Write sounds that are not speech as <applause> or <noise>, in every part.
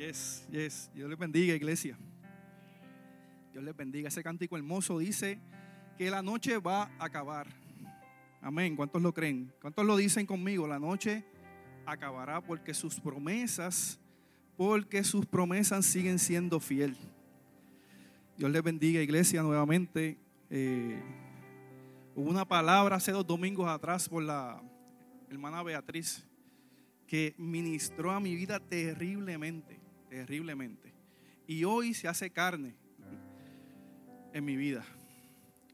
Yes, yes. Dios les bendiga, iglesia. Dios les bendiga. Ese cántico hermoso dice que la noche va a acabar. Amén. ¿Cuántos lo creen? ¿Cuántos lo dicen conmigo? La noche acabará porque sus promesas, porque sus promesas siguen siendo fiel. Dios les bendiga, iglesia, nuevamente. Eh, hubo una palabra hace dos domingos atrás por la hermana Beatriz que ministró a mi vida terriblemente terriblemente. Y hoy se hace carne en mi vida.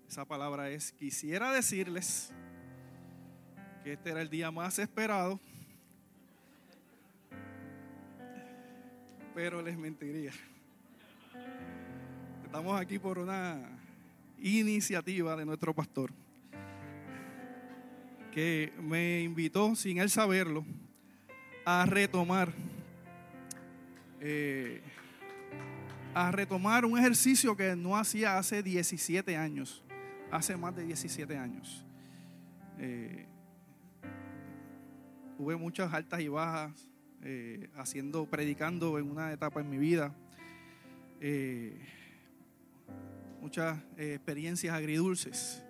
Esa palabra es, quisiera decirles que este era el día más esperado, pero les mentiría. Estamos aquí por una iniciativa de nuestro pastor, que me invitó, sin él saberlo, a retomar eh, a retomar un ejercicio que no hacía hace 17 años, hace más de 17 años. Eh, tuve muchas altas y bajas eh, haciendo, predicando en una etapa en mi vida. muchas experiencias agridulces.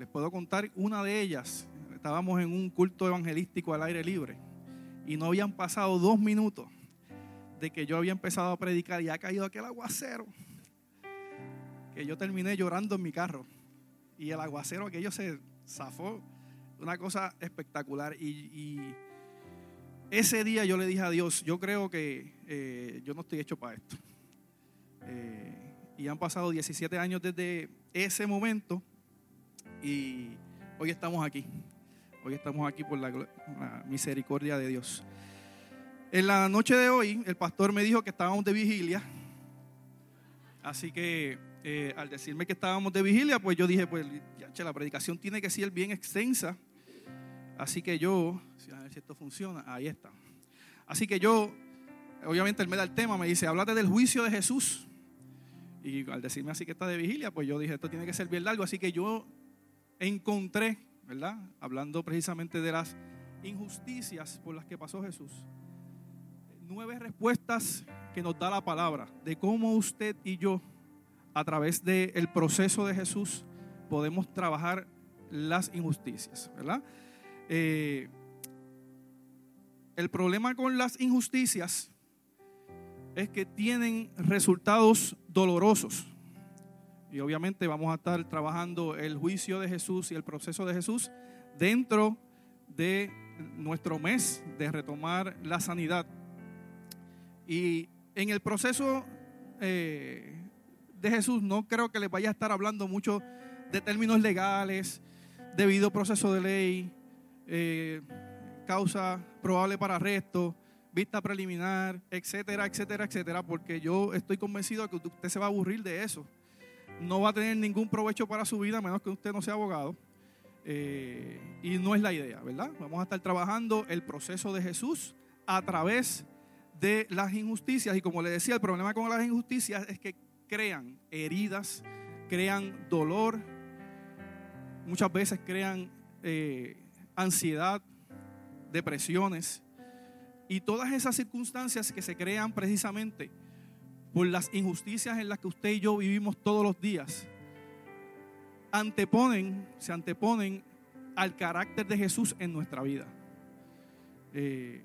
Les puedo contar una de ellas. Estábamos en un culto evangelístico al aire libre y no habían pasado dos minutos de que yo había empezado a predicar y ha caído aquel aguacero, que yo terminé llorando en mi carro. Y el aguacero aquello se zafó, una cosa espectacular. Y, ese día yo le dije a Dios, yo creo que eh, yo no estoy hecho para esto. Eh, y han pasado 17 años desde ese momento y hoy estamos aquí. Hoy estamos aquí por la misericordia de Dios. En la noche de hoy, el pastor me dijo que estábamos de vigilia. Así que eh, al decirme que estábamos de vigilia, pues yo dije, pues ya, la predicación tiene que ser bien extensa. Así que yo, a ver si esto funciona, ahí está. Así que yo, obviamente él me da el tema, me dice, háblate del juicio de Jesús. Y al decirme así que está de vigilia, pues yo dije, esto tiene que ser bien largo. Así que yo encontré, ¿verdad? Hablando precisamente de las injusticias por las que pasó Jesús nueve respuestas que nos da la palabra de cómo usted y yo, a través del proceso de Jesús, podemos trabajar las injusticias, ¿verdad? Eh, el problema con las injusticias es que tienen resultados dolorosos. Y obviamente vamos a estar trabajando el juicio de Jesús y el proceso de Jesús dentro de nuestro mes de retomar la sanidad y en el proceso eh, de Jesús no creo que les vaya a estar hablando mucho de términos legales, debido proceso de ley, eh, causa probable para arresto, vista preliminar, etcétera, etcétera, etcétera, porque yo estoy convencido de que usted se va a aburrir de eso. No va a tener ningún provecho para su vida, a menos que usted no sea abogado. Eh, y no es la idea, ¿verdad? Vamos a estar trabajando el proceso de Jesús a través de de las injusticias. Y como le decía, el problema con las injusticias es que crean heridas, crean dolor, muchas veces crean eh, ansiedad, depresiones. Y todas esas circunstancias que se crean precisamente por las injusticias en las que usted y yo vivimos todos los días, anteponen, se anteponen al carácter de Jesús en nuestra vida. Eh,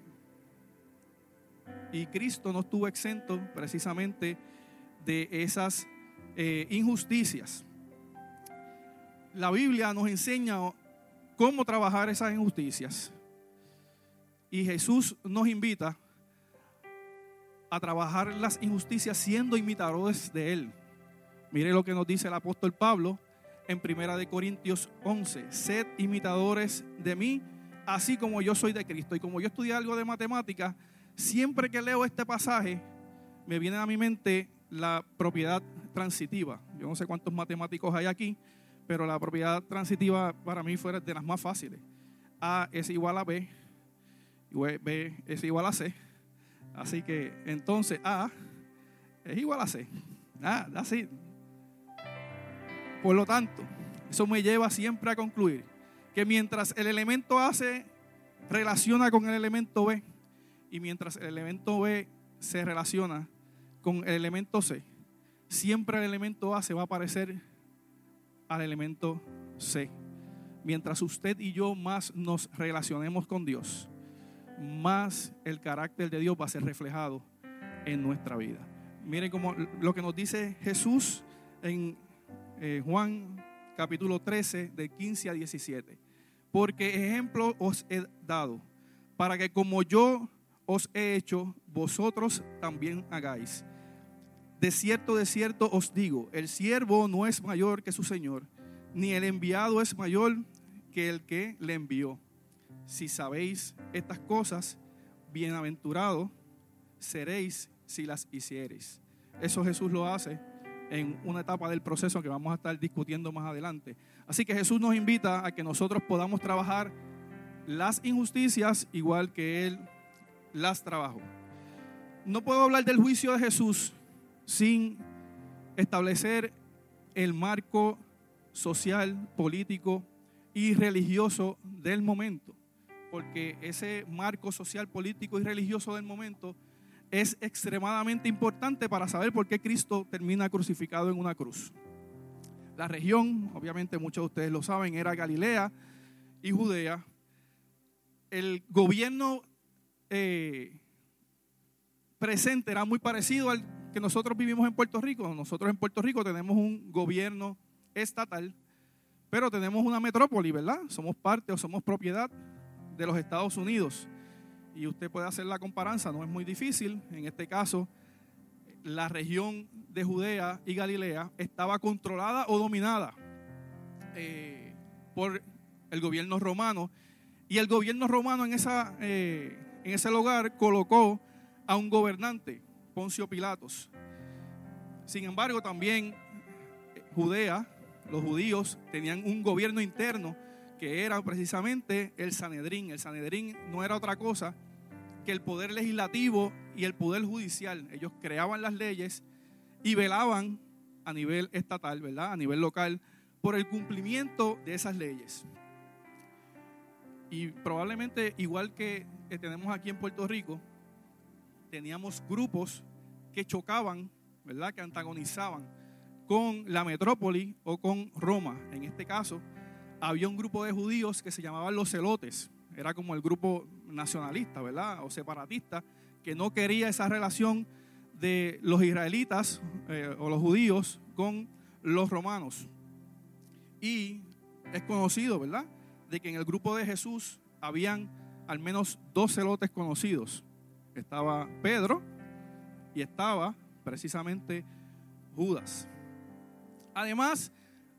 y Cristo no estuvo exento precisamente de esas eh, injusticias. La Biblia nos enseña cómo trabajar esas injusticias. Y Jesús nos invita a trabajar las injusticias siendo imitadores de Él. Mire lo que nos dice el apóstol Pablo en Primera de Corintios 11. Sed imitadores de mí, así como yo soy de Cristo. Y como yo estudié algo de matemáticas, Siempre que leo este pasaje, me viene a mi mente la propiedad transitiva. Yo no sé cuántos matemáticos hay aquí, pero la propiedad transitiva para mí fue de las más fáciles. A es igual a B, B es igual a C. Así que entonces A es igual a C. Ah, así. Por lo tanto, eso me lleva siempre a concluir que mientras el elemento A se relaciona con el elemento B, y mientras el elemento B se relaciona con el elemento C, siempre el elemento A se va a parecer al elemento C. Mientras usted y yo más nos relacionemos con Dios, más el carácter de Dios va a ser reflejado en nuestra vida. Miren como lo que nos dice Jesús en eh, Juan capítulo 13, de 15 a 17. Porque ejemplo os he dado, para que como yo os he hecho, vosotros también hagáis. De cierto, de cierto os digo, el siervo no es mayor que su Señor, ni el enviado es mayor que el que le envió. Si sabéis estas cosas, bienaventurado seréis si las hiciereis. Eso Jesús lo hace en una etapa del proceso que vamos a estar discutiendo más adelante. Así que Jesús nos invita a que nosotros podamos trabajar las injusticias igual que Él las trabajó. No puedo hablar del juicio de Jesús sin establecer el marco social, político y religioso del momento. Porque ese marco social, político y religioso del momento es extremadamente importante para saber por qué Cristo termina crucificado en una cruz. La región, obviamente muchos de ustedes lo saben, era Galilea y Judea. El gobierno eh, presente era muy parecido al que nosotros vivimos en Puerto Rico. Nosotros en Puerto Rico tenemos un gobierno estatal, pero tenemos una metrópoli, ¿verdad? Somos parte o somos propiedad de los Estados Unidos y usted puede hacer la comparanza, no es muy difícil. En este caso, la región de Judea y Galilea estaba controlada o dominada eh, por el gobierno romano. Y el gobierno romano en, esa, eh, en ese lugar colocó a un gobernante, Poncio Pilatos. Sin embargo, también eh, Judea, los judíos, tenían un gobierno interno que era precisamente el Sanedrín. El Sanedrín no era otra cosa que el poder legislativo y el poder judicial. Ellos creaban las leyes y velaban a nivel estatal, ¿verdad? A nivel local, por el cumplimiento de esas leyes. Y probablemente, igual que, tenemos aquí en Puerto Rico, teníamos grupos que chocaban, ¿verdad? Que antagonizaban con la metrópoli o con Roma. En este caso, había un grupo de judíos que se llamaban los celotes. Era como el grupo nacionalista, ¿verdad? O separatista, que no quería esa relación de los israelitas eh, o los judíos con los romanos. Y es conocido, ¿verdad? De que en el grupo de Jesús habían al menos dos celotes conocidos. Estaba Pedro y estaba precisamente Judas. Además,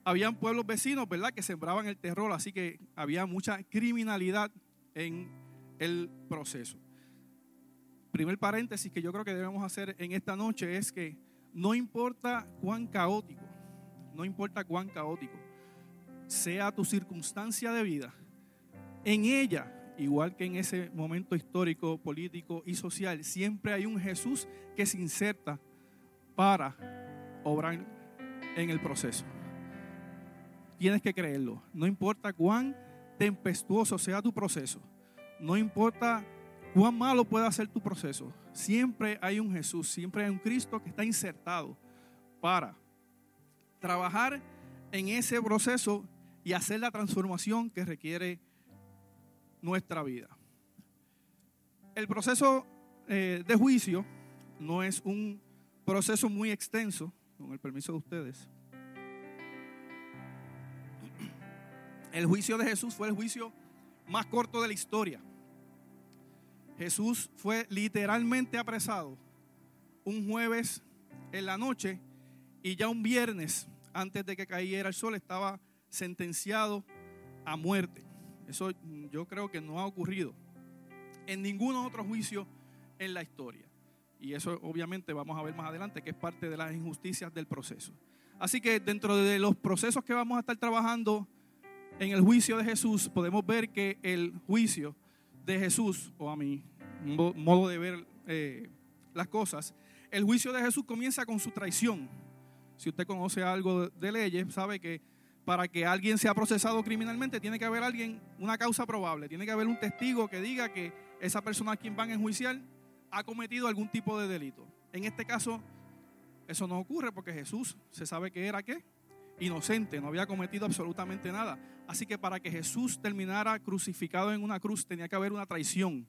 habían pueblos vecinos, ¿verdad?, que sembraban el terror, así que había mucha criminalidad en el proceso. Primer paréntesis que yo creo que debemos hacer en esta noche es que no importa cuán caótico, no importa cuán caótico sea tu circunstancia de vida, en ella, igual que en ese momento histórico, político y social, siempre hay un Jesús que se inserta para obrar en el proceso. Tienes que creerlo. No importa cuán tempestuoso sea tu proceso, no importa cuán malo pueda ser tu proceso, siempre hay un Jesús, siempre hay un Cristo que está insertado para trabajar en ese proceso y hacer la transformación que requiere nuestra vida. El proceso eh, de juicio no es un proceso muy extenso, con el permiso de ustedes. El juicio de Jesús fue el juicio más corto de la historia. Jesús fue literalmente apresado un jueves en la noche y ya un viernes antes de que cayera el sol estaba sentenciado a muerte. Eso yo creo que no ha ocurrido en ningún otro juicio en la historia. Y eso obviamente vamos a ver más adelante que es parte de las injusticias del proceso. Así que dentro de los procesos que vamos a estar trabajando en el juicio de Jesús podemos ver que el juicio de Jesús, o a mi modo de ver eh, las cosas, el juicio de Jesús comienza con su traición. Si usted conoce algo de leyes, sabe que para que alguien sea procesado criminalmente tiene que haber alguien, una causa probable, tiene que haber un testigo que diga que esa persona a quien van a enjuiciar ha cometido algún tipo de delito. En este caso, eso no ocurre porque Jesús se sabe que era qué? Inocente, no había cometido absolutamente nada. Así que para que Jesús terminara crucificado en una cruz tenía que haber una traición.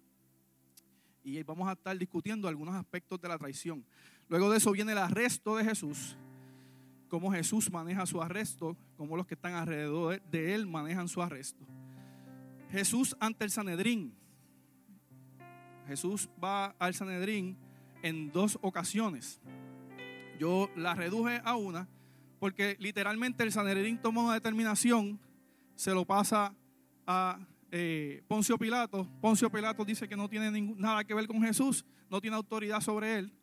Y vamos a estar discutiendo algunos aspectos de la traición. Luego de eso viene el arresto de Jesús, cómo Jesús maneja su arresto, cómo los que están alrededor de él manejan su arresto. Jesús ante el Sanedrín. Jesús va al Sanedrín en dos ocasiones. Yo la reduje a una porque literalmente el Sanedrín toma una determinación, se lo pasa a eh, Poncio Pilato. Poncio Pilato dice que no tiene nada que ver con Jesús, no tiene autoridad sobre él.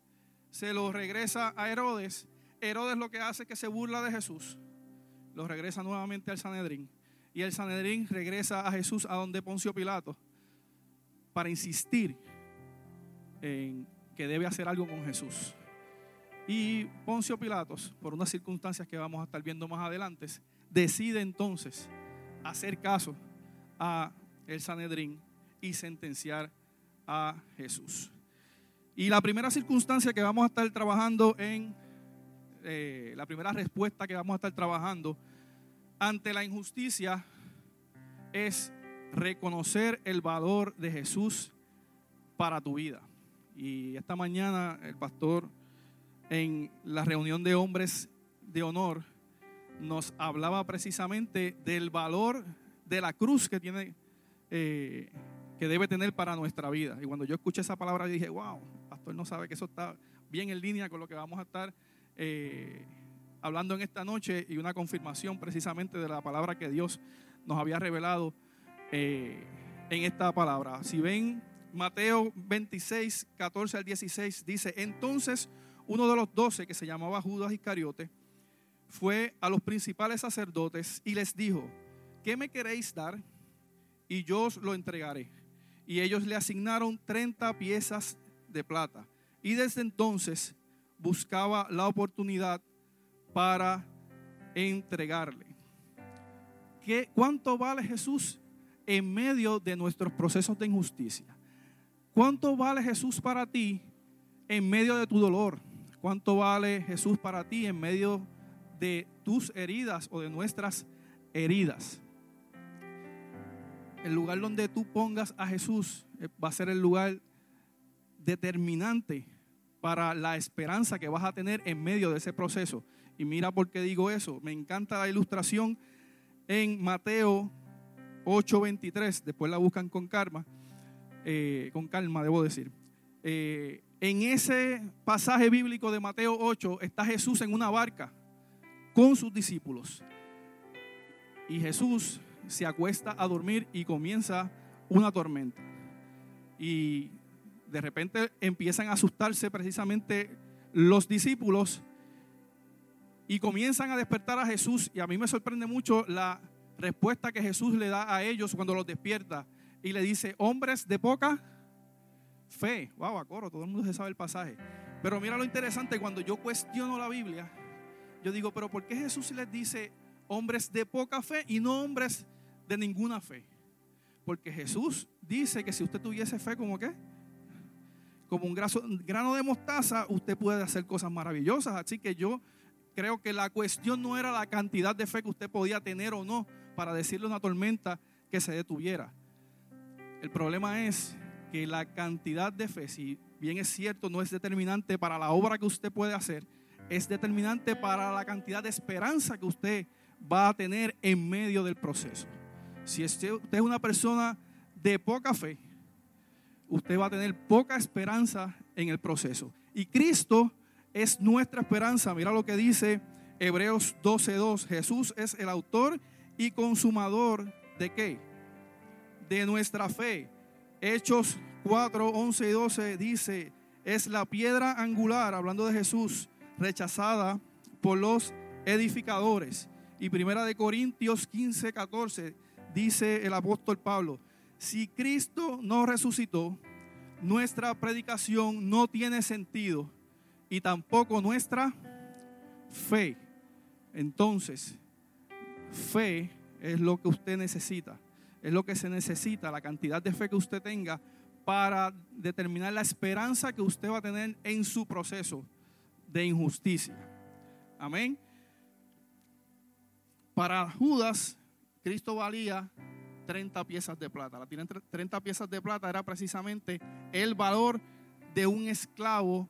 Se lo regresa a Herodes. Herodes lo que hace es que se burla de Jesús. Lo regresa nuevamente al Sanedrín. Y el Sanedrín regresa a Jesús a donde Poncio Pilato para insistir en que debe hacer algo con Jesús. Y Poncio Pilatos, por unas circunstancias que vamos a estar viendo más adelante, decide entonces hacer caso a el Sanedrín y sentenciar a Jesús. Y la primera circunstancia que vamos a estar trabajando en, eh, la primera respuesta que vamos a estar trabajando ante la injusticia es reconocer el valor de Jesús para tu vida. Y esta mañana el pastor en la reunión de hombres de honor nos hablaba precisamente del valor de la cruz que tiene eh, que debe tener para nuestra vida. Y cuando yo escuché esa palabra dije, wow, pastor no sabe que eso está bien en línea con lo que vamos a estar eh, hablando en esta noche y una confirmación precisamente de la palabra que Dios nos había revelado eh, en esta palabra. Si ven Mateo 26, 14 al 16, dice, entonces uno de los doce, que se llamaba Judas Iscariote, fue a los principales sacerdotes y les dijo, ¿qué me queréis dar? Y yo os lo entregaré. Y ellos le asignaron 30 piezas de plata. Y desde entonces buscaba la oportunidad para entregarle. ¿Qué, ¿Cuánto vale Jesús en medio de nuestros procesos de injusticia? ¿Cuánto vale Jesús para ti en medio de tu dolor? ¿Cuánto vale Jesús para ti en medio de tus heridas o de nuestras heridas? El lugar donde tú pongas a Jesús eh, va a ser el lugar determinante para la esperanza que vas a tener en medio de ese proceso. Y mira por qué digo eso. Me encanta la ilustración en Mateo 8:23. Después la buscan con calma, eh, con calma, debo decir. Eh, en ese pasaje bíblico de Mateo 8 está Jesús en una barca con sus discípulos. Y Jesús se acuesta a dormir y comienza una tormenta. Y de repente empiezan a asustarse precisamente los discípulos y comienzan a despertar a Jesús. Y a mí me sorprende mucho la respuesta que Jesús le da a ellos cuando los despierta. Y le dice, hombres de poca fe. Wow, a todo el mundo se sabe el pasaje. Pero mira lo interesante, cuando yo cuestiono la Biblia, yo digo, pero ¿por qué Jesús les dice hombres de poca fe y no hombres de ninguna fe? Porque Jesús dice que si usted tuviese fe como qué? Como un grano de mostaza, usted puede hacer cosas maravillosas. Así que yo creo que la cuestión no era la cantidad de fe que usted podía tener o no para decirle a una tormenta que se detuviera. El problema es que la cantidad de fe, si bien es cierto, no es determinante para la obra que usted puede hacer, es determinante para la cantidad de esperanza que usted va a tener en medio del proceso. Si usted es una persona de poca fe, usted va a tener poca esperanza en el proceso. Y Cristo es nuestra esperanza. Mira lo que dice Hebreos 12:2. Jesús es el autor y consumador de qué? De nuestra fe. Hechos 4, 11 y 12 dice, es la piedra angular, hablando de Jesús, rechazada por los edificadores. Y primera de Corintios 15, 14 dice el apóstol Pablo, si Cristo no resucitó, nuestra predicación no tiene sentido y tampoco nuestra fe. Entonces, fe es lo que usted necesita es lo que se necesita, la cantidad de fe que usted tenga para determinar la esperanza que usted va a tener en su proceso de injusticia. Amén. Para Judas, Cristo valía 30 piezas de plata. La 30 piezas de plata era precisamente el valor de un esclavo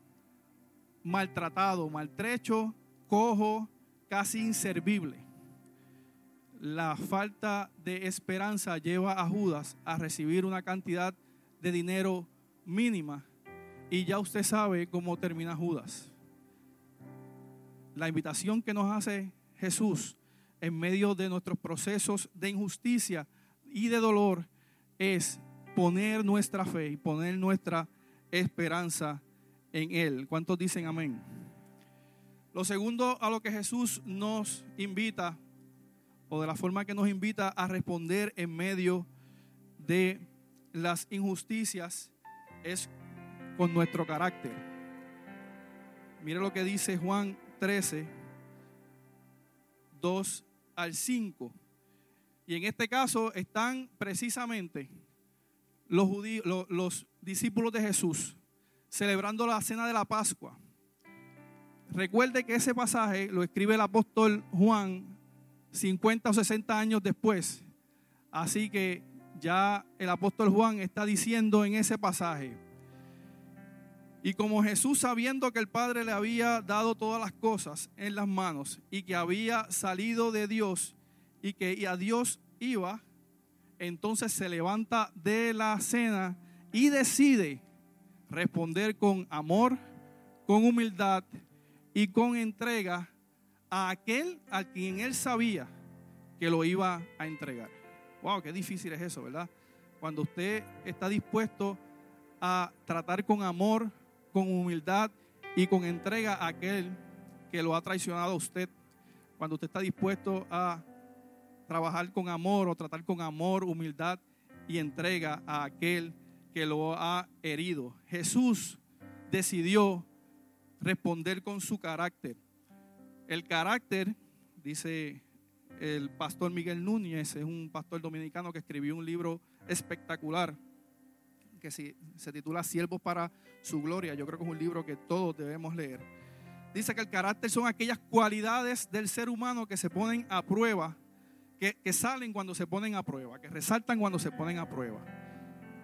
maltratado, maltrecho, cojo, casi inservible. La falta de esperanza lleva a Judas a recibir una cantidad de dinero mínima y ya usted sabe cómo termina Judas. La invitación que nos hace Jesús en medio de nuestros procesos de injusticia y de dolor es poner nuestra fe y poner nuestra esperanza en Él. ¿Cuántos dicen amén? Lo segundo a lo que Jesús nos invita, o de la forma que nos invita a responder en medio de las injusticias, es con nuestro carácter. Mire lo que dice Juan 13, 2 al 5. Y en este caso están precisamente los, judíos, los, discípulos de Jesús celebrando la cena de la Pascua. Recuerde que ese pasaje lo escribe el apóstol Juan 50 o 60 años después. Así que ya el apóstol Juan está diciendo en ese pasaje, y como Jesús sabiendo que el Padre le había dado todas las cosas en las manos y que había salido de Dios y que a Dios iba, entonces se levanta de la cena y decide responder con amor, con humildad y con entrega a aquel a quien él sabía que lo iba a entregar. Wow, qué difícil es eso, ¿verdad? Cuando usted está dispuesto a tratar con amor, con humildad y con entrega a aquel que lo ha traicionado a usted. Cuando usted está dispuesto a trabajar con amor o tratar con amor, humildad y entrega a aquel que lo ha herido. Jesús decidió responder con su carácter. El carácter, dice el pastor Miguel Núñez, es un pastor dominicano que escribió un libro espectacular que se, titula Siervos para su gloria. Yo creo que es un libro que todos debemos leer. Dice que el carácter son aquellas cualidades del ser humano que se ponen a prueba, que, salen cuando se ponen a prueba, que resaltan cuando se ponen a prueba.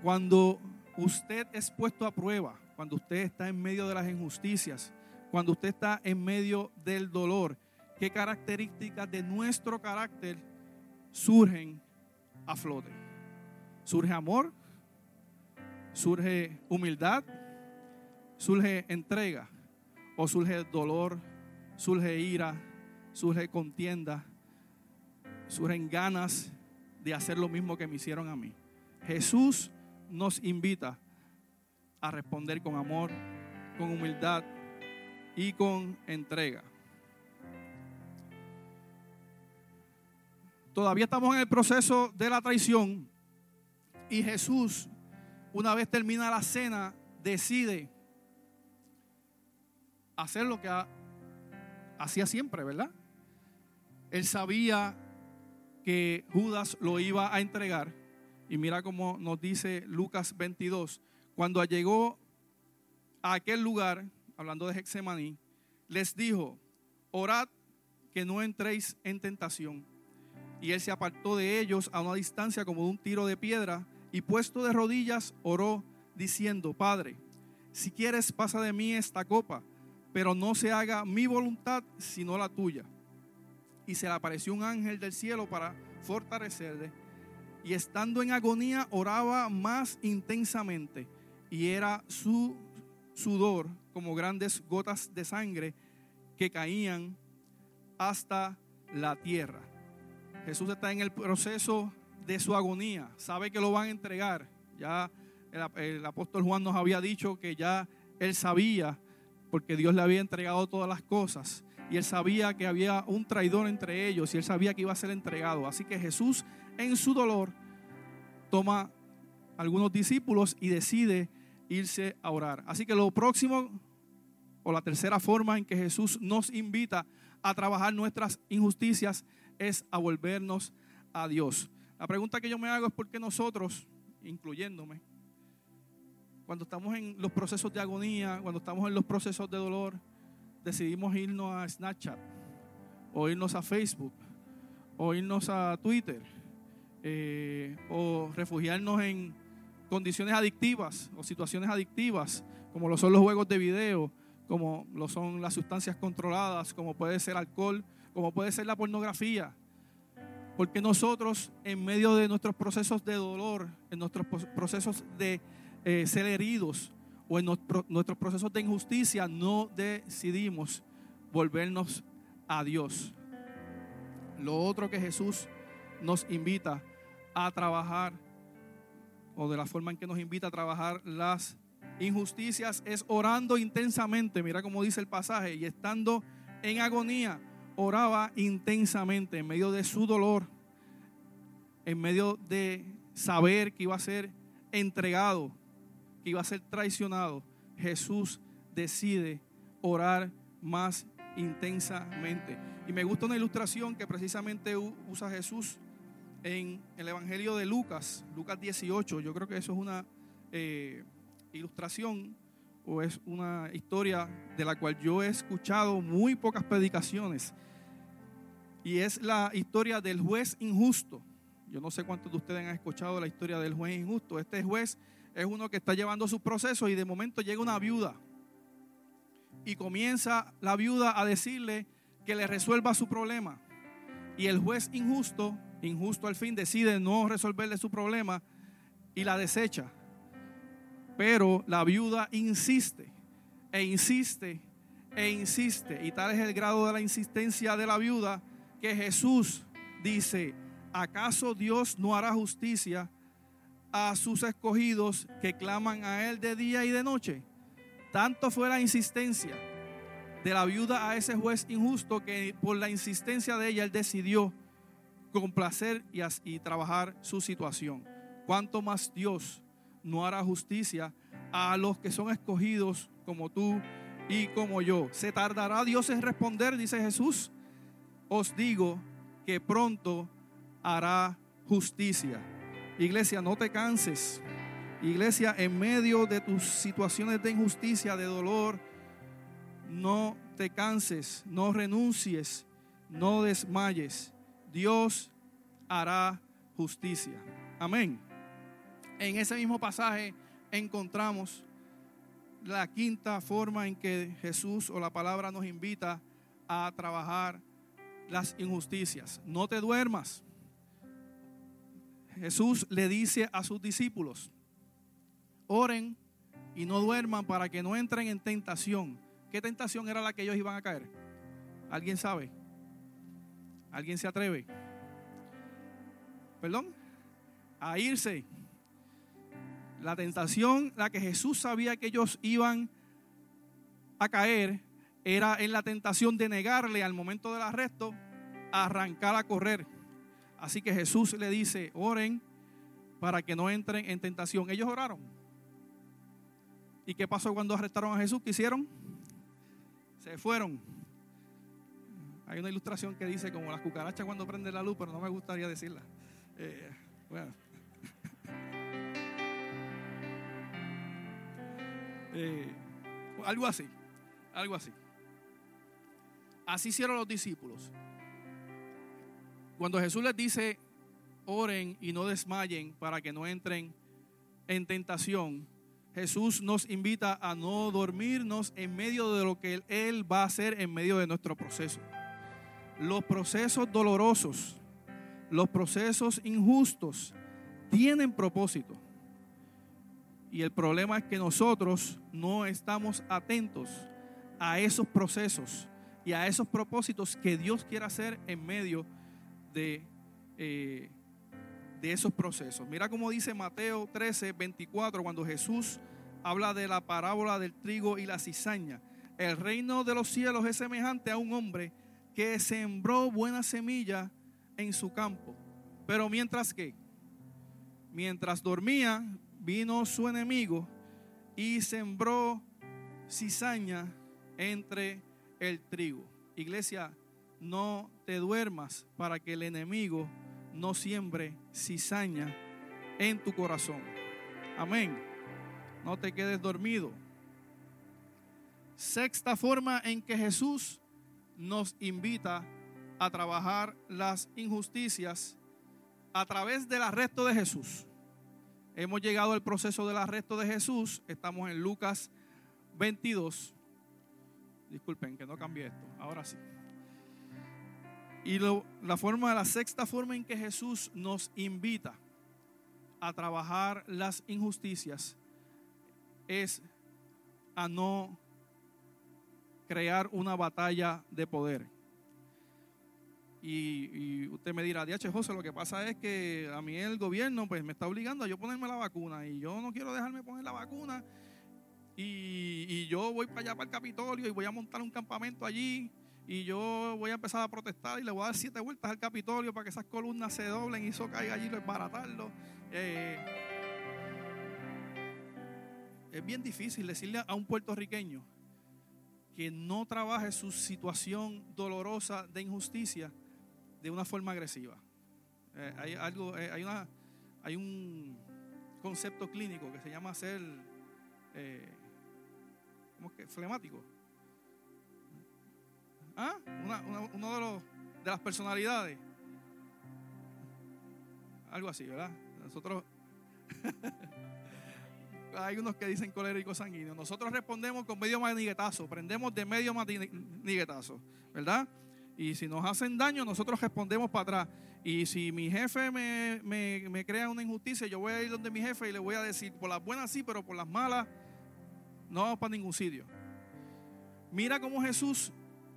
Cuando usted es puesto a prueba, cuando usted está en medio de las injusticias, cuando usted está en medio del dolor, qué características de nuestro carácter surgen a flote. Surge amor, surge humildad, surge entrega, o surge dolor, surge ira, surge contienda, surgen ganas de hacer lo mismo que me hicieron a mí. Jesús nos invita a responder con amor, con humildad y con entrega. Todavía estamos en el proceso de la traición y Jesús una vez termina la cena, decide hacer lo que hacía siempre, ¿verdad? Él sabía que Judas lo iba a entregar. Y mira cómo nos dice Lucas 22. Cuando llegó a aquel lugar, hablando de Hexemaní, les dijo, orad que no entréis en tentación. Y él se apartó de ellos a una distancia como de un tiro de piedra y puesto de rodillas oró diciendo, Padre, si quieres pasa de mí esta copa, pero no se haga mi voluntad sino la tuya. Y se le apareció un ángel del cielo para fortalecerle. Y estando en agonía oraba más intensamente y era su sudor como grandes gotas de sangre que caían hasta la tierra. Jesús está en el proceso de su agonía, sabe que lo van a entregar. Ya el, apóstol Juan nos había dicho que ya él sabía, porque Dios le había entregado todas las cosas, y él sabía que había un traidor entre ellos, y él sabía que iba a ser entregado. Así que Jesús en su dolor toma algunos discípulos y decide irse a orar. Así que lo próximo, o la tercera forma en que Jesús nos invita a trabajar nuestras injusticias, es a volvernos a Dios. La pregunta que yo me hago es por qué nosotros, incluyéndome, cuando estamos en los procesos de agonía, cuando estamos en los procesos de dolor, decidimos irnos a Snapchat, o irnos a Facebook, o irnos a Twitter, eh, o refugiarnos en condiciones adictivas o situaciones adictivas, como lo son los juegos de video, como lo son las sustancias controladas, como puede ser alcohol, como puede ser la pornografía. Porque nosotros, en medio de nuestros procesos de dolor, en nuestros procesos de eh, ser heridos o en nuestros procesos de injusticia, no decidimos volvernos a Dios. Lo otro que Jesús nos invita a trabajar, o de la forma en que nos invita a trabajar las injusticias, es orando intensamente. Mira cómo dice el pasaje, y estando en agonía, oraba intensamente en medio de su dolor, en medio de saber que iba a ser entregado, que iba a ser traicionado. Jesús decide orar más intensamente. Y me gusta una ilustración que precisamente usa Jesús en el Evangelio de Lucas, Lucas 18. Yo creo que eso es una eh, ilustración o es una historia de la cual yo he escuchado muy pocas predicaciones. Y es la historia del juez injusto. Yo no sé cuántos de ustedes han escuchado la historia del juez injusto. Este juez es uno que está llevando su proceso y de momento llega una viuda. Y comienza la viuda a decirle que le resuelva su problema. Y el juez injusto, injusto al fin, decide no resolverle su problema y la desecha. Pero la viuda insiste e insiste e insiste. Y tal es el grado de la insistencia de la viuda que Jesús dice, ¿acaso Dios no hará justicia a sus escogidos que claman a Él de día y de noche? Tanto fue la insistencia de la viuda a ese juez injusto que por la insistencia de ella Él decidió complacer y, y trabajar su situación. ¿Cuánto más Dios no hará justicia a los que son escogidos como tú y como yo? ¿Se tardará Dios en responder? Dice Jesús os digo que pronto hará justicia. Iglesia, no te canses. Iglesia, en medio de tus situaciones de injusticia, de dolor, no te canses, no renuncies, no desmayes. Dios hará justicia. Amén. En ese mismo pasaje encontramos la quinta forma en que Jesús o la palabra nos invita a trabajar las injusticias. No te duermas. Jesús le dice a sus discípulos, oren y no duerman para que no entren en tentación. ¿Qué tentación era la que ellos iban a caer? ¿Alguien sabe? ¿Alguien se atreve? ¿Perdón? A irse. La tentación, la que Jesús sabía que ellos iban a caer, era en la tentación de negarle al momento del arresto, arrancar a correr. Así que Jesús le dice, oren para que no entren en tentación. Ellos oraron. ¿Y qué pasó cuando arrestaron a Jesús? ¿Qué hicieron? Se fueron. Hay una ilustración que dice como las cucarachas cuando prende la luz, pero no me gustaría decirla. Eh, bueno. <laughs> Eh, algo así, algo así. Así hicieron los discípulos. Cuando Jesús les dice, oren y no desmayen para que no entren en tentación, Jesús nos invita a no dormirnos en medio de lo que Él va a hacer en medio de nuestro proceso. Los procesos dolorosos, los procesos injustos, tienen propósito. Y el problema es que nosotros no estamos atentos a esos procesos y a esos propósitos que Dios quiere hacer en medio de, eh, de esos procesos. Mira cómo dice Mateo 13, 24, cuando Jesús habla de la parábola del trigo y la cizaña. El reino de los cielos es semejante a un hombre que sembró buena semilla en su campo. Pero mientras que, mientras dormía, vino su enemigo y sembró cizaña entre el trigo. Iglesia, no te duermas para que el enemigo no siembre cizaña en tu corazón. Amén. No te quedes dormido. Sexta forma en que Jesús nos invita a trabajar las injusticias a través del arresto de Jesús. Hemos llegado al proceso del arresto de Jesús. Estamos en Lucas 22. Disculpen que no cambié esto. Ahora sí. Y la forma, la sexta forma en que Jesús nos invita a trabajar las injusticias es a no crear una batalla de poder. Y, usted me dirá, DH José, lo que pasa es que a mí el gobierno pues me está obligando a yo ponerme la vacuna y yo no quiero dejarme poner la vacuna y, y yo voy para allá para el Capitolio y voy a montar un campamento allí y yo voy a empezar a protestar y le voy a dar siete vueltas al Capitolio para que esas columnas se doblen y eso caiga allí y desbaratarlo. Eh, es bien difícil decirle a un puertorriqueño que no trabaje su situación dolorosa de injusticia de una forma agresiva. Eh, hay algo, eh, hay una, hay un concepto clínico que se llama ser, ¿cómo es que? Flemático ¿Ah? Uno de, los, de las personalidades. Algo así, ¿verdad? Nosotros. <laughs> Hay unos que dicen colérico sanguíneo. Nosotros respondemos con medio maniguetazo. Prendemos de medio maniguetazo, ¿verdad? Y si nos hacen daño, nosotros respondemos para atrás. Y si mi jefe me, me, me, crea una injusticia, yo voy a ir donde mi jefe y le voy a decir, por las buenas sí, pero por las malas, no vamos para ningún sitio. Mira cómo Jesús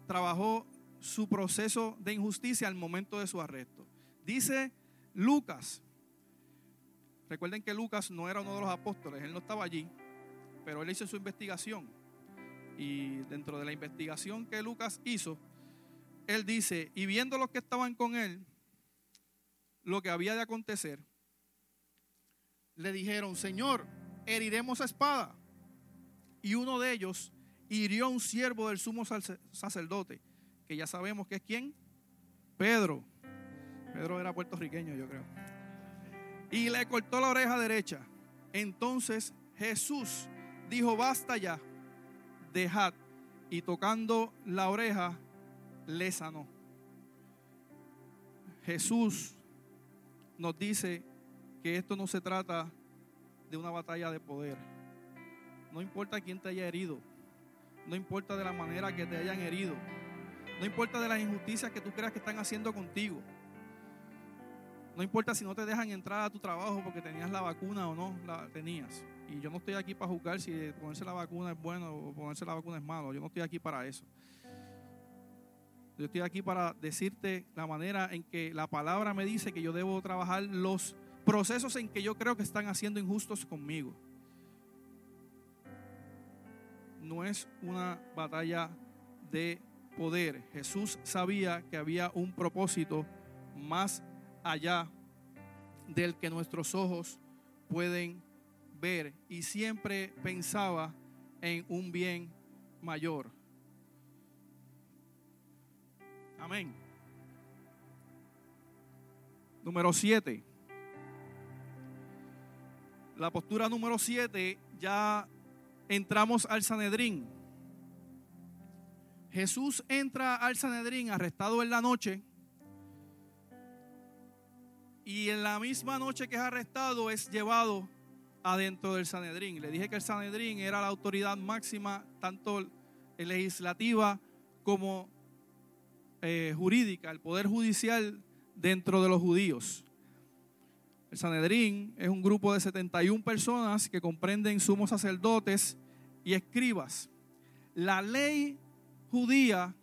trabajó su proceso de injusticia al momento de su arresto. Dice Lucas, recuerden que Lucas no era uno de los apóstoles, él no estaba allí, pero él hizo su investigación. Y dentro de la investigación que Lucas hizo, él dice, y viendo los que estaban con él, lo que había de acontecer, le dijeron, Señor, heriremos a espada. Y uno de ellos, hirió a un siervo del sumo sacerdote, que ya sabemos que es quién, Pedro. Pedro era puertorriqueño, yo creo. Y le cortó la oreja derecha. Entonces Jesús dijo, basta ya, dejad. Y tocando la oreja, le sanó. Jesús nos dice que esto no se trata de una batalla de poder. No importa quién te haya herido. No importa de la manera que te hayan herido. No importa de las injusticias que tú creas que están haciendo contigo. No importa si no te dejan entrar a tu trabajo porque tenías la vacuna o no la tenías. Y yo no estoy aquí para juzgar si ponerse la vacuna es bueno o ponerse la vacuna es malo. Yo no estoy aquí para eso. Yo estoy aquí para decirte la manera en que la palabra me dice que yo debo trabajar los procesos en que yo creo que están haciendo injustos conmigo no es una batalla de poder. Jesús sabía que había un propósito más allá del que nuestros ojos pueden ver y siempre pensaba en un bien mayor. Amén. Número 7. La postura número 7 ya entramos al Sanedrín. Jesús entra al Sanedrín arrestado en la noche. Y en la misma noche que es arrestado es llevado adentro del Sanedrín. Le dije que el Sanedrín era la autoridad máxima, tanto legislativa como eh, jurídica, el poder judicial dentro de los judíos. El Sanedrín es un grupo de 71 personas que comprenden sumos sacerdotes y escribas. La ley judía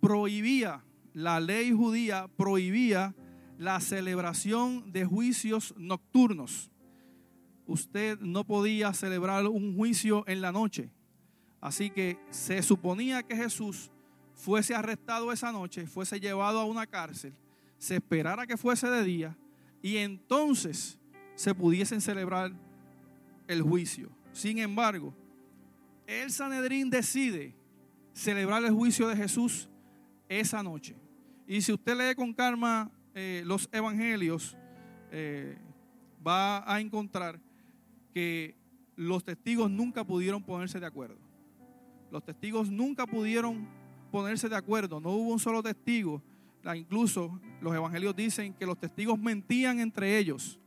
prohibía, la ley judía prohibía la celebración de juicios nocturnos. Usted no podía celebrar un juicio en la noche. Así que se suponía que Jesús fuese arrestado esa noche, fuese llevado a una cárcel, se esperara que fuese de día y entonces se pudiesen celebrar el juicio. Sin embargo, el Sanedrín decide celebrar el juicio de Jesús esa noche. Y si usted lee con calma eh, los evangelios, eh, va a encontrar que los testigos nunca pudieron ponerse de acuerdo. Los testigos nunca pudieron ponerse de acuerdo. No hubo un solo testigo. Incluso los evangelios dicen que los testigos mentían entre ellos.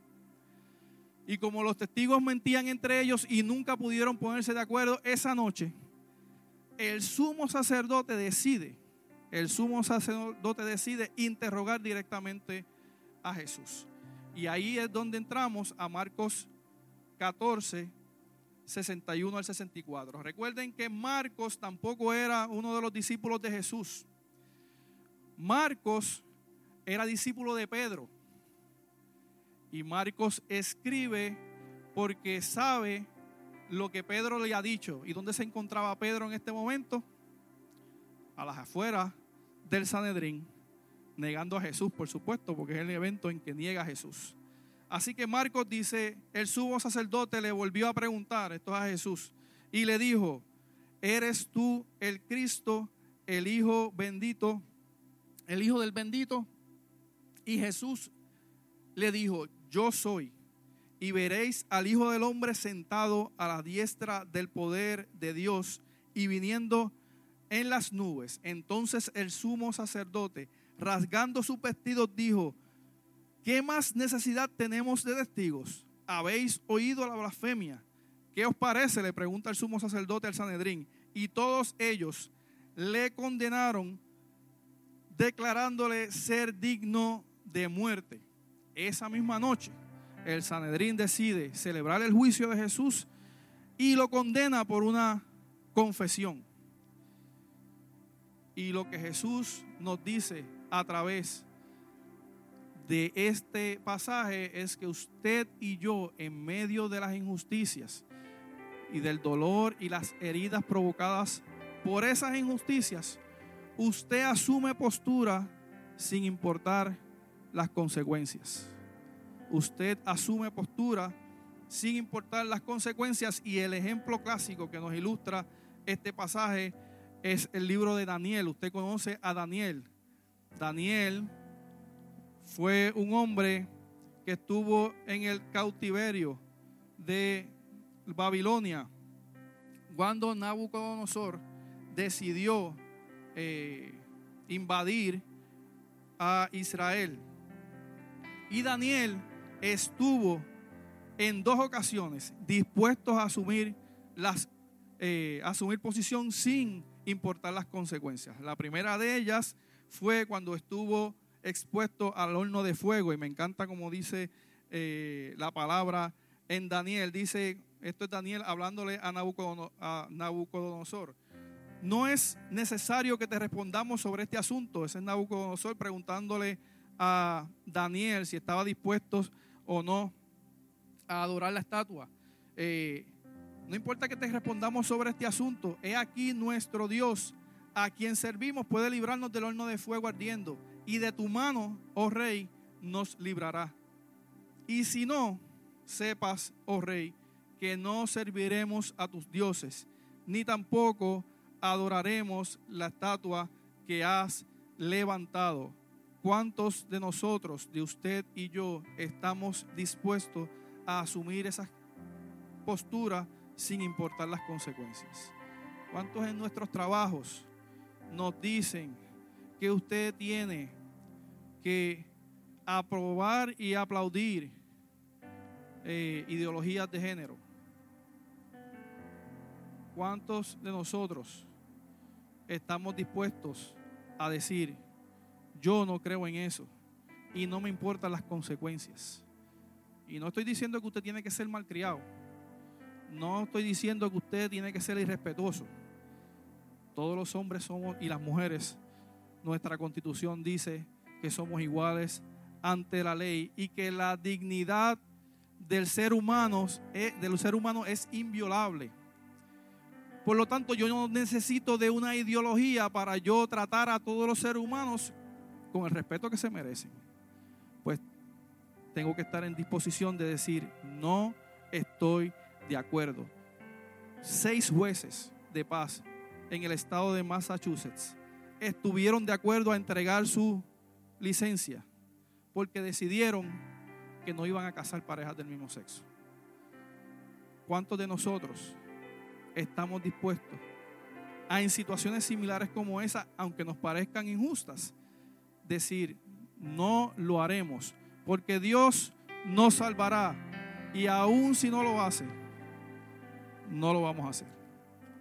Y como los testigos mentían entre ellos y nunca pudieron ponerse de acuerdo esa noche, el sumo sacerdote decide, el sumo sacerdote decide interrogar directamente a Jesús. Y ahí es donde entramos a Marcos 14, 61 al 64. Recuerden que Marcos tampoco era uno de los discípulos de Jesús. Marcos era discípulo de Pedro. Y Marcos escribe porque sabe lo que Pedro le ha dicho. ¿Y dónde se encontraba Pedro en este momento? A las afueras del Sanedrín, negando a Jesús, por supuesto, porque es el evento en que niega a Jesús. Así que Marcos dice, el sumo sacerdote le volvió a preguntar, esto a Jesús, y le dijo, ¿eres tú el Cristo, el Hijo bendito, el Hijo del bendito? Y Jesús le dijo, yo soy. Y veréis al Hijo del Hombre sentado a la diestra del poder de Dios y viniendo en las nubes. Entonces el sumo sacerdote, rasgando su vestido, dijo, ¿qué más necesidad tenemos de testigos? ¿Habéis oído la blasfemia? ¿Qué os parece? Le pregunta el sumo sacerdote al Sanedrín. Y todos ellos le condenaron declarándole ser digno de muerte. Esa misma noche, el Sanedrín decide celebrar el juicio de Jesús y lo condena por una confesión. Y lo que Jesús nos dice a través de este pasaje es que usted y yo, en medio de las injusticias y del dolor y las heridas provocadas por esas injusticias, usted asume postura sin importar las consecuencias. Usted asume postura sin importar las consecuencias y el ejemplo clásico que nos ilustra este pasaje es el libro de Daniel. Usted conoce a Daniel. Daniel fue un hombre que estuvo en el cautiverio de Babilonia cuando Nabucodonosor decidió eh, invadir a Israel. Y Daniel estuvo en dos ocasiones dispuesto a asumir, las, eh, asumir posición sin importar las consecuencias. La primera de ellas fue cuando estuvo expuesto al horno de fuego y me encanta como dice eh, la palabra en Daniel. Dice, esto es Daniel hablándole a Nabucodonosor. No es necesario que te respondamos sobre este asunto. Ese es Nabucodonosor preguntándole a Daniel si estaba dispuesto o no a adorar la estatua. Eh, no importa que te respondamos sobre este asunto, he aquí nuestro Dios, a quien servimos, puede librarnos del horno de fuego ardiendo, y de tu mano, oh rey, nos librará. Y si no, sepas, oh rey, que no serviremos a tus dioses, ni tampoco adoraremos la estatua que has levantado ¿Cuántos de nosotros, de usted y yo, estamos dispuestos a asumir esa postura sin importar las consecuencias? ¿Cuántos en nuestros trabajos nos dicen que usted tiene que aprobar y aplaudir eh, ideologías de género? ¿Cuántos de nosotros estamos dispuestos a decir, yo no creo en eso y no me importan las consecuencias. Y no estoy diciendo que usted tiene que ser malcriado. No estoy diciendo que usted tiene que ser irrespetuoso. Todos los hombres somos y las mujeres, nuestra constitución dice que somos iguales ante la ley y que la dignidad del ser humano, del ser humano es inviolable. Por lo tanto, yo no necesito de una ideología para yo tratar a todos los seres humanos con el respeto que se merecen, pues tengo que estar en disposición de decir, no estoy de acuerdo. Seis jueces de paz en el estado de Massachusetts estuvieron de acuerdo a entregar su licencia porque decidieron que no iban a casar parejas del mismo sexo. ¿cuántos de nosotros estamos dispuestos a en situaciones similares como esa, aunque nos parezcan injustas, decir, no lo haremos, porque Dios nos salvará y aun si no lo hace, no lo vamos a hacer.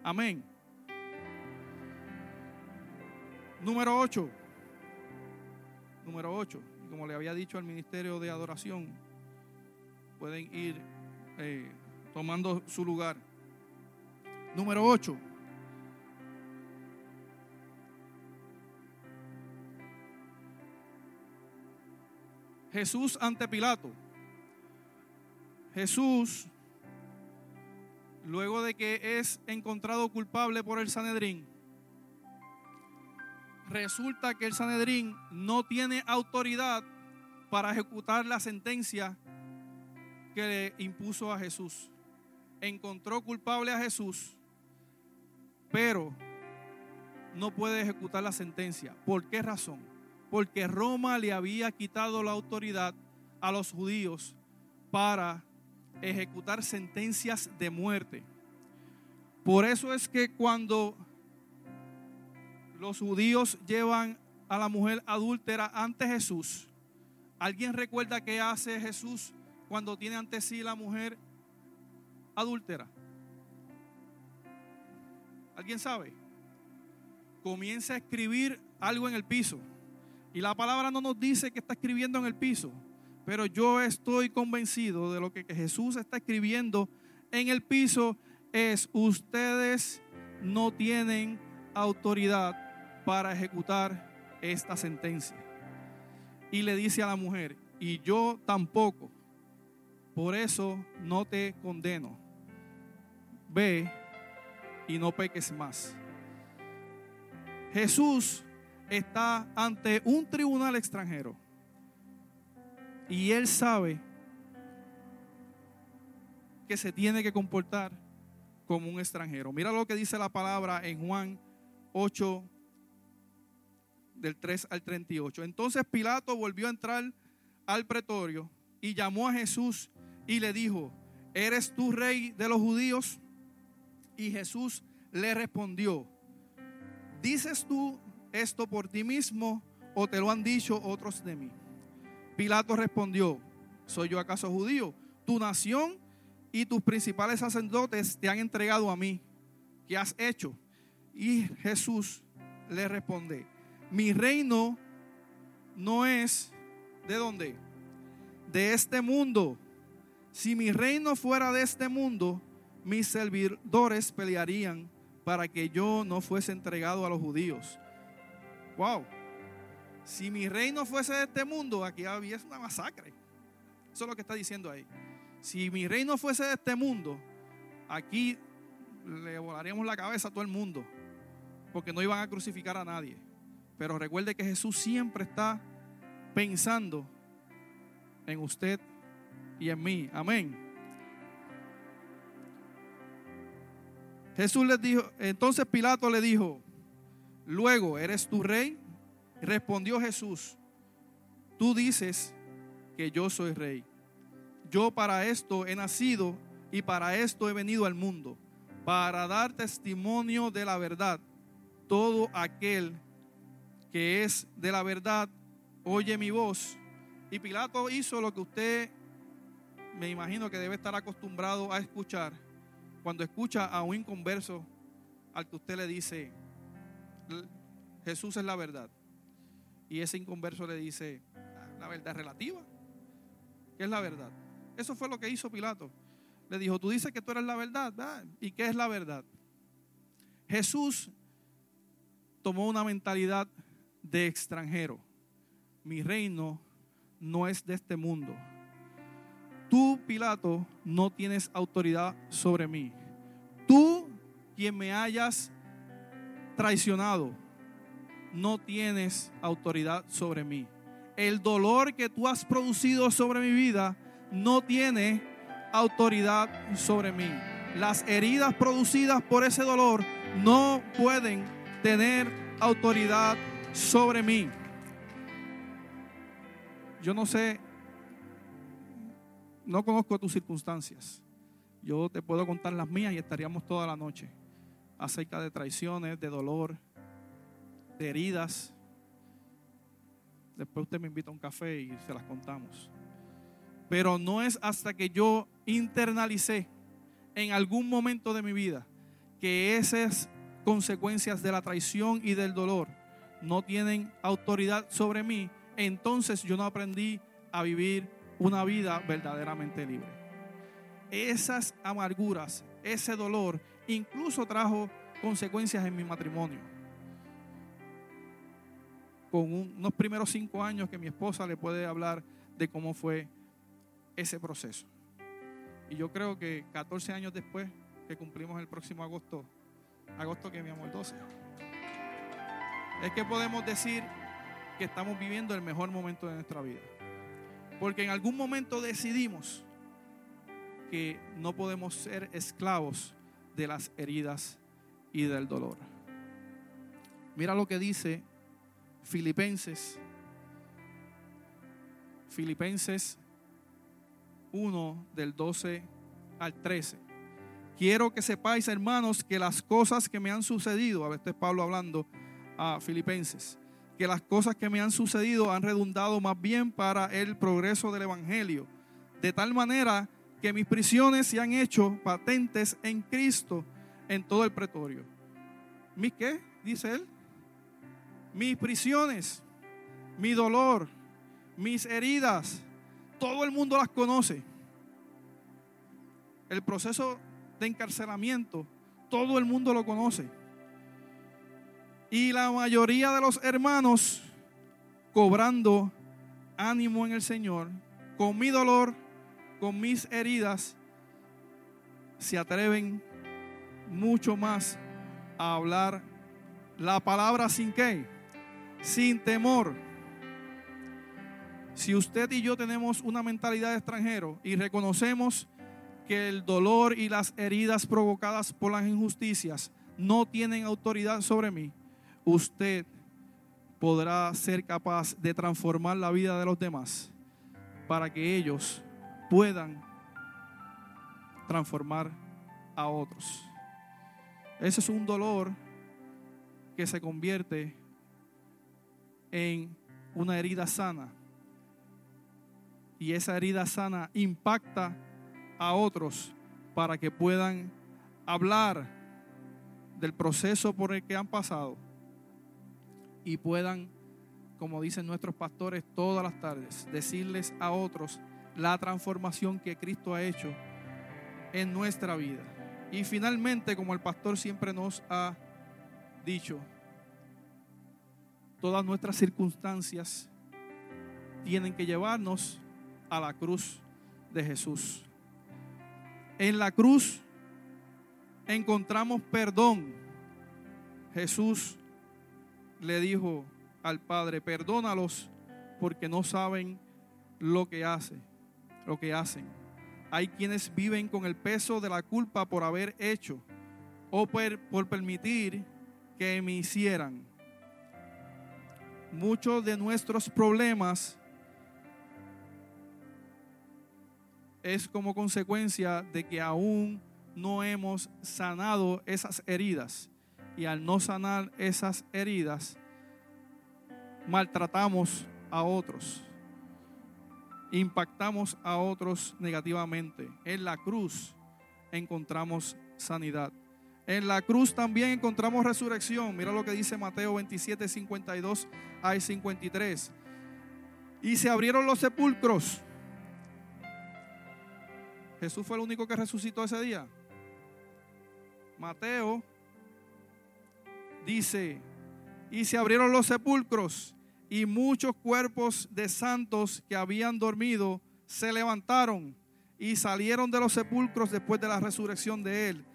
Amén. Número 8. Número 8. Como le había dicho al ministerio de adoración, pueden ir eh, tomando su lugar. Número 8. Jesús ante Pilato. Jesús, luego de que es encontrado culpable por el Sanedrín, resulta que el Sanedrín no tiene autoridad para ejecutar la sentencia que le impuso a Jesús. Encontró culpable a Jesús, pero no puede ejecutar la sentencia. ¿Por qué razón? Porque Roma le había quitado la autoridad a los judíos para ejecutar sentencias de muerte. Por eso es que cuando los judíos llevan a la mujer adúltera ante Jesús, ¿alguien recuerda qué hace Jesús cuando tiene ante sí la mujer adúltera? ¿Alguien sabe? Comienza a escribir algo en el piso. Y la palabra no nos dice que está escribiendo en el piso, pero yo estoy convencido de lo que Jesús está escribiendo en el piso es ustedes no tienen autoridad para ejecutar esta sentencia. Y le dice a la mujer, y yo tampoco, por eso no te condeno. Ve y no peques más. Jesús está ante un tribunal extranjero y él sabe que se tiene que comportar como un extranjero. Mira lo que dice la palabra en Juan 8, del 3 al 38. Entonces Pilato volvió a entrar al pretorio y llamó a Jesús y le dijo, ¿eres tú rey de los judíos? Y Jesús le respondió, ¿dices tú esto por ti mismo o te lo han dicho otros de mí? Pilato respondió, ¿soy yo acaso judío? Tu nación y tus principales sacerdotes te han entregado a mí. ¿Qué has hecho? Y Jesús le responde, mi reino no es de dónde? De este mundo. Si mi reino fuera de este mundo, mis servidores pelearían para que yo no fuese entregado a los judíos. Wow. Si mi reino fuese de este mundo, aquí había una masacre. Eso es lo que está diciendo ahí. Si mi reino fuese de este mundo, aquí le volaríamos la cabeza a todo el mundo, porque no iban a crucificar a nadie. Pero recuerde que Jesús siempre está pensando en usted y en mí. Amén. Jesús les dijo, entonces Pilato le dijo, luego, ¿eres tu rey? respondió Jesús, tú dices que yo soy rey. Yo para esto he nacido y para esto he venido al mundo, para dar testimonio de la verdad. Todo aquel que es de la verdad oye mi voz. Y Pilato hizo lo que usted me imagino que debe estar acostumbrado a escuchar cuando escucha a un inconverso al que usted le dice, Jesús es la verdad. Y ese inconverso le dice, la verdad relativa. ¿Qué es la verdad? Eso fue lo que hizo Pilato. Le dijo, tú dices que tú eres la verdad. ¿Y qué es la verdad? Jesús tomó una mentalidad de extranjero. Mi reino no es de este mundo. Pilato, no tienes autoridad sobre mí. Tú, quien me hayas traicionado, no tienes autoridad sobre mí. El dolor que tú has producido sobre mi vida no tiene autoridad sobre mí. Las heridas producidas por ese dolor no pueden tener autoridad sobre mí. Yo no sé, no conozco tus circunstancias, Yo te puedo contar las mías y estaríamos toda la noche acerca de traiciones, de dolor, de heridas. Después usted me invita a un café y se las contamos. Pero no es hasta que yo internalicé en algún momento de mi vida que esas consecuencias de la traición y del dolor no tienen autoridad sobre mí, entonces yo no aprendí a vivir una vida verdaderamente libre. Esas amarguras, ese dolor, incluso trajo consecuencias en mi matrimonio. Con unos primeros cinco años que mi esposa le puede hablar de cómo fue ese proceso. Y yo creo que 14 años después, que cumplimos el próximo agosto, agosto que mi amor 12, es que podemos decir que estamos viviendo el mejor momento de nuestra vida. Porque en algún momento decidimos que no podemos ser esclavos de las heridas y del dolor. Mira lo que dice Filipenses. Filipenses 1 del 12 al 13. Quiero que sepáis, hermanos, que las cosas que me han sucedido, a ver, este es Pablo hablando a Filipenses, que las cosas que me han sucedido han redundado más bien para el progreso del Evangelio, de tal manera que mis prisiones se han hecho patentes en Cristo en todo el pretorio. ¿Mi qué? Dice él. Mis prisiones, mi dolor, mis heridas, todo el mundo las conoce. El proceso de encarcelamiento, todo el mundo lo conoce. Y la mayoría de los hermanos cobrando ánimo en el Señor, con mi dolor, con mis heridas, se atreven mucho más a hablar la palabra sin qué, sin temor. Si usted y yo tenemos una mentalidad de extranjero y reconocemos que el dolor y las heridas provocadas por las injusticias no tienen autoridad sobre mí, usted podrá ser capaz de transformar la vida de los demás para que ellos puedan transformar a otros. Ese es un dolor que se convierte en una herida sana. Y esa herida sana impacta a otros para que puedan hablar del proceso por el que han pasado y puedan, como dicen nuestros pastores todas las tardes, decirles a otros la transformación que Cristo ha hecho en nuestra vida. Y finalmente, como el pastor siempre nos ha dicho, todas nuestras circunstancias tienen que llevarnos a la cruz de Jesús. En la cruz encontramos perdón. Jesús le dijo al Padre, perdónalos porque no saben lo que hace, lo que hacen. Hay quienes viven con el peso de la culpa por haber hecho o por, permitir que me hicieran. Muchos de nuestros problemas es como consecuencia de que aún no hemos sanado esas heridas. Y al no sanar esas heridas, maltratamos a otros, impactamos a otros negativamente. En la cruz encontramos sanidad. En la cruz también encontramos resurrección. Mira lo que dice Mateo 27, 52 al 53. Y se abrieron los sepulcros Jesús fue el único que resucitó ese día. Mateo dice, y se abrieron los sepulcros y muchos cuerpos de santos que habían dormido se levantaron y salieron de los sepulcros después de la resurrección de él.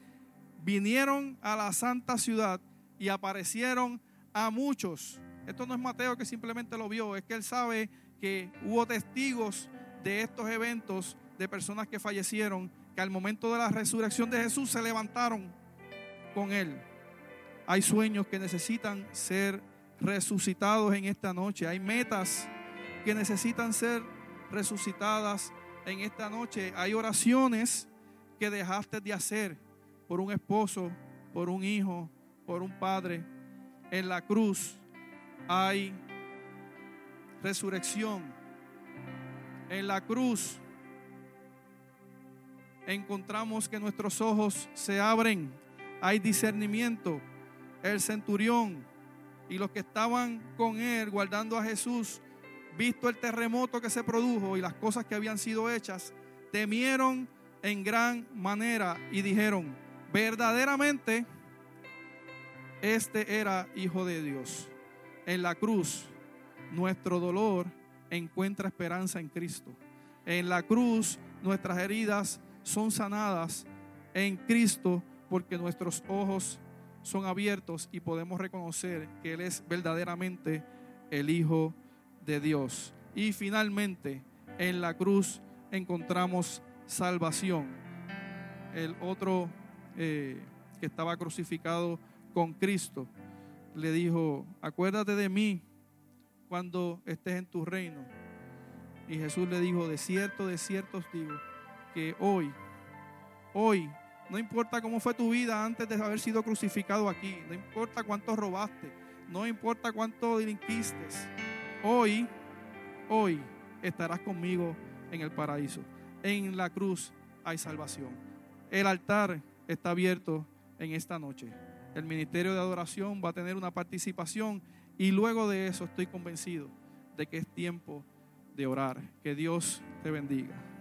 Vinieron a la santa ciudad y aparecieron a muchos. Esto no es Mateo que simplemente lo vio, es que él sabe que hubo testigos de estos eventos de personas que fallecieron, que al momento de la resurrección de Jesús se levantaron con Él. Hay sueños que necesitan ser resucitados en esta noche. Hay metas que necesitan ser resucitadas en esta noche. Hay oraciones que dejaste de hacer por un esposo, por un hijo, por un padre, en la cruz hay resurrección. En la cruz encontramos que nuestros ojos se abren, hay discernimiento. El centurión y los que estaban con él guardando a Jesús, visto el terremoto que se produjo y las cosas que habían sido hechas, temieron en gran manera y dijeron, verdaderamente este era hijo de Dios. En la cruz, nuestro dolor encuentra esperanza en Cristo. En la cruz, nuestras heridas son sanadas en Cristo porque nuestros ojos son abiertos y podemos reconocer que Él es verdaderamente el Hijo de Dios. Y finalmente, en la cruz encontramos salvación. El otro eh, que estaba crucificado con Cristo le dijo, acuérdate de mí cuando estés en tu reino. Y Jesús le dijo, de cierto, de cierto os digo, que hoy, hoy, no importa cómo fue tu vida antes de haber sido crucificado aquí, no importa cuánto robaste, no importa cuánto delinquiste, hoy, hoy estarás conmigo en el paraíso. En la cruz hay salvación. El altar está abierto en esta noche. El ministerio de adoración va a tener una participación y luego de eso estoy convencido de que es tiempo de orar. Que Dios te bendiga.